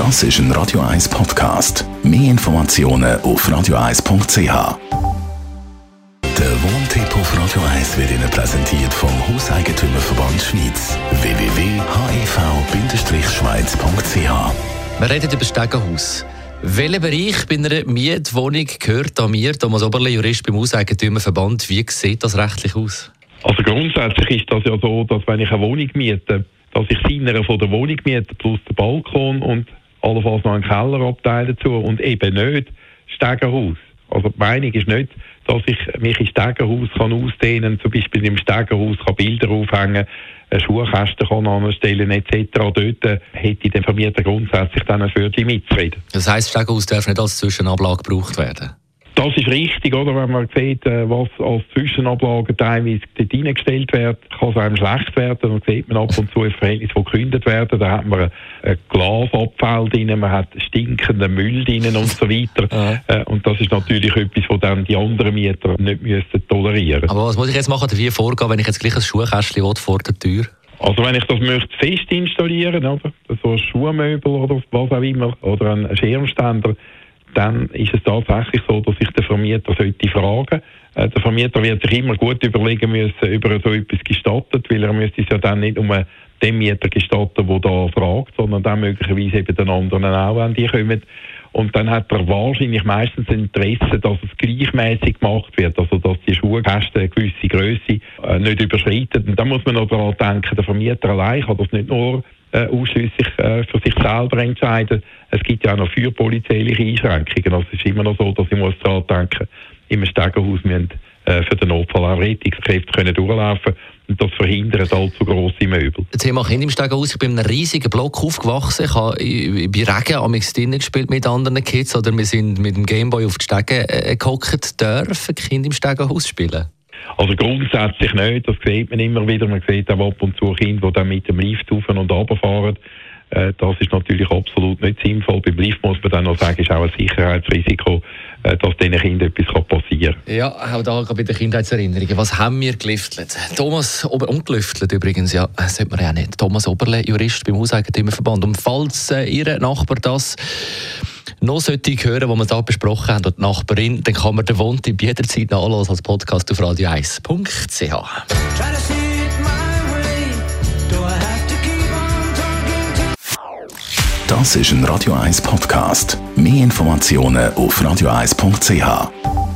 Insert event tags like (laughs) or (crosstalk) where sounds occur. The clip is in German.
Das ist ein Radio 1 Podcast. Mehr Informationen auf radio1.ch. Der Wohntipp auf Radio 1 wird Ihnen präsentiert vom Hauseigentümerverband Schweiz. www.hev-schweiz.ch Wir reden über das Stegenhaus. Welcher Bereich bei einer Mietwohnung gehört an mir, Thomas Oberle, Jurist beim Hauseigentümerverband? Wie sieht das rechtlich aus? Also grundsätzlich ist das ja so, dass wenn ich eine Wohnung miete, dass ich Sinner von der Wohnung miete plus den Balkon und allenfalls noch einen Kellerabteil dazu und eben nicht Stegenhaus. Also die Meinung ist nicht, dass ich mich im Stegenhaus kann ausdehnen kann, zum Beispiel im Stegenhaus kann Bilder aufhängen, einen Schuhkästen kann anstellen etc. Dort hätte der Vermieter grundsätzlich dann ein Viertel mitzureden. Das heisst, Stegenhaus darf nicht als Zwischenablage gebraucht werden? Das ist richtig, oder? Wenn man sieht, äh, was als Zwischenablage teilweise dort reingestellt wird, kann es einem schlecht werden. Dann sieht man ab und zu ein Verhältnis, das gekündigt werden. Da hat man ein Glasabfall drin, man hat stinkenden Müll drin und so weiter. (laughs) Äh, und das ist natürlich etwas, was dann die anderen Mieter nicht müssen tolerieren müssen. Aber was muss ich jetzt machen, wie vorgehen, wenn ich jetzt gleich ein Schuhkästchen will vor der Tür also wenn ich das möchte fest installieren, oder? so ein Schuhmöbel oder was auch immer, oder ein Schirmständer, dann ist es tatsächlich so, dass ich den Vermieter sollte fragen äh, Der Vermieter wird sich immer gut überlegen müssen, ob er so etwas gestattet, weil er müsste es ja dann nicht nur dem Mieter gestatten, der da fragt, sondern dann möglicherweise eben den anderen auch, wenn die kommen. Und dann hat er wahrscheinlich meistens Interesse, dass es gleichmäßig gemacht wird, also dass die Schuhkästen eine gewisse Größe äh, nicht überschreiten. Und da muss man noch daran denken, der Vermieter allein kann das nicht nur äh, ausschließlich äh, für sich selber entscheiden. Es gibt ja auch noch für polizeiliche Einschränkungen. Also es ist immer noch so, dass ich muss daran denken, im Stegenhaus müssen äh, für den Notfall auch Rettungskräfte können durchlaufen und das verhindert allzu grosse Möbel. Das Thema Kinder im Stegenhaus. Ich bin in einem riesigen Block aufgewachsen. Ich habe bei Regen am drinnen gespielt mit anderen Kids oder wir sind mit dem Gameboy auf die Stege äh, gehockt. Dürfen Kinder im Stegenhaus spielen? Also grundsätzlich nicht, das sieht man immer wieder. Man sieht auch ab und zu Kinder, die dann mit dem Lift auf und runter fahren. Äh, das ist natürlich absolut nicht sinnvoll. Beim Lift muss man dann noch sagen, ist auch ein Sicherheitsrisiko, äh, dass diesen Kindern etwas passieren kann. Ja, auch da bei den Kindheitserinnerungen. Was haben wir gelüftelt? Thomas Ober und gelüftelt übrigens, ja, das sollte man ja nicht. Thomas Oberle, Jurist beim Hauseigentümerverband. Und falls äh, Ihr Nachbar das noch sollte hören, was wir da besprochen haben, und die Nachbarin, dann kann man den Wohntipp jederzeit nachlesen als Podcast auf radio1.ch. Das ist ein Radio 1 Podcast. Mehr Informationen auf radio1.ch.